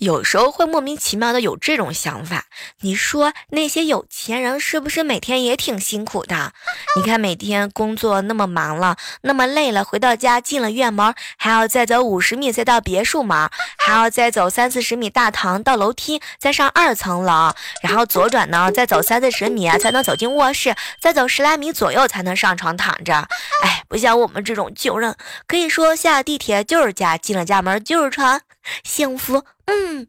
有时候会莫名其妙的有这种想法。你说那些有钱人是不是每天也挺辛苦的？你看每天工作那么忙了，那么累了，回到家进了院门，还要再走五十米再到别墅门，还要再走三四十米大堂到楼梯，再上二层楼，然后左转呢，再走三四十米啊才能走进卧室，再走十来米左右才能上床躺着。哎，不像我们这种穷人，可以说下地铁就是家，进了家门就是床，幸福。嗯。